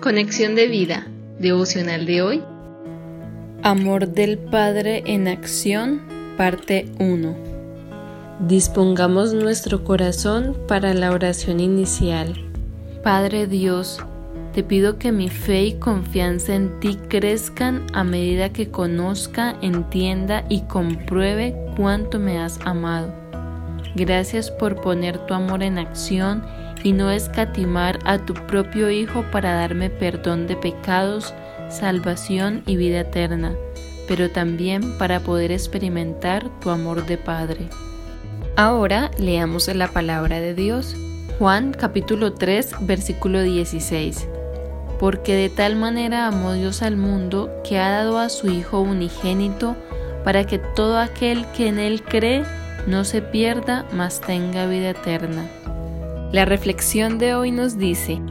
Conexión de vida, devocional de hoy. Amor del Padre en acción, parte 1. Dispongamos nuestro corazón para la oración inicial. Padre Dios, te pido que mi fe y confianza en ti crezcan a medida que conozca, entienda y compruebe cuánto me has amado. Gracias por poner tu amor en acción y no escatimar a tu propio Hijo para darme perdón de pecados, salvación y vida eterna, pero también para poder experimentar tu amor de Padre. Ahora leamos la palabra de Dios. Juan capítulo 3 versículo 16. Porque de tal manera amó Dios al mundo que ha dado a su Hijo unigénito para que todo aquel que en Él cree no se pierda, mas tenga vida eterna. La reflexión de hoy nos dice,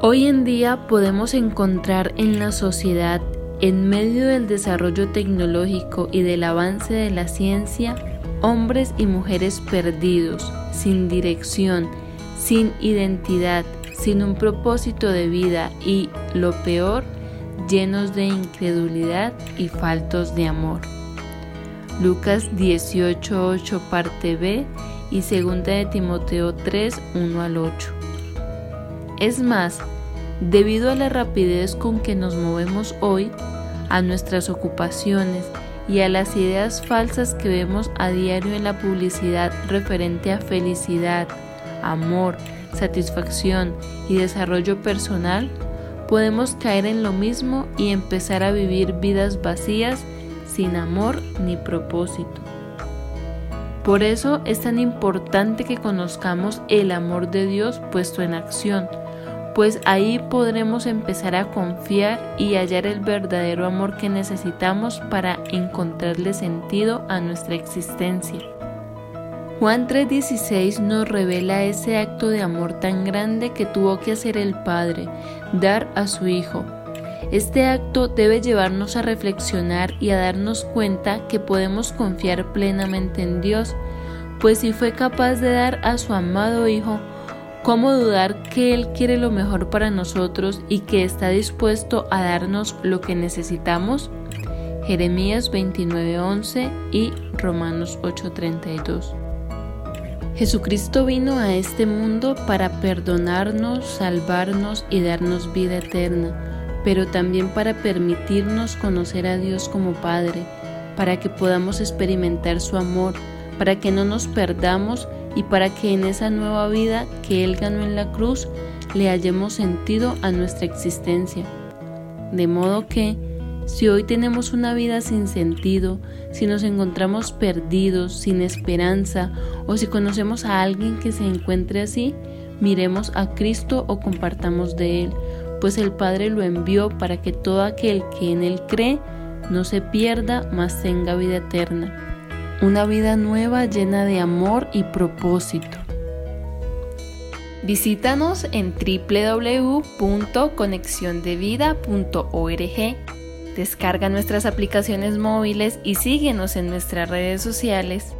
hoy en día podemos encontrar en la sociedad, en medio del desarrollo tecnológico y del avance de la ciencia, hombres y mujeres perdidos, sin dirección, sin identidad, sin un propósito de vida y, lo peor, llenos de incredulidad y faltos de amor. Lucas 18:8 parte B y 2 de Timoteo 3, 1 al 8. Es más, debido a la rapidez con que nos movemos hoy, a nuestras ocupaciones y a las ideas falsas que vemos a diario en la publicidad referente a felicidad, amor, satisfacción y desarrollo personal, podemos caer en lo mismo y empezar a vivir vidas vacías sin amor ni propósito. Por eso es tan importante que conozcamos el amor de Dios puesto en acción, pues ahí podremos empezar a confiar y hallar el verdadero amor que necesitamos para encontrarle sentido a nuestra existencia. Juan 3:16 nos revela ese acto de amor tan grande que tuvo que hacer el Padre, dar a su Hijo, este acto debe llevarnos a reflexionar y a darnos cuenta que podemos confiar plenamente en Dios, pues si fue capaz de dar a su amado Hijo, ¿cómo dudar que Él quiere lo mejor para nosotros y que está dispuesto a darnos lo que necesitamos? Jeremías 29:11 y Romanos 8:32. Jesucristo vino a este mundo para perdonarnos, salvarnos y darnos vida eterna pero también para permitirnos conocer a Dios como Padre, para que podamos experimentar su amor, para que no nos perdamos y para que en esa nueva vida que Él ganó en la cruz le hallemos sentido a nuestra existencia. De modo que, si hoy tenemos una vida sin sentido, si nos encontramos perdidos, sin esperanza, o si conocemos a alguien que se encuentre así, miremos a Cristo o compartamos de Él, pues el Padre lo envió para que todo aquel que en Él cree no se pierda, mas tenga vida eterna. Una vida nueva llena de amor y propósito. Visítanos en www.conexiondevida.org. Descarga nuestras aplicaciones móviles y síguenos en nuestras redes sociales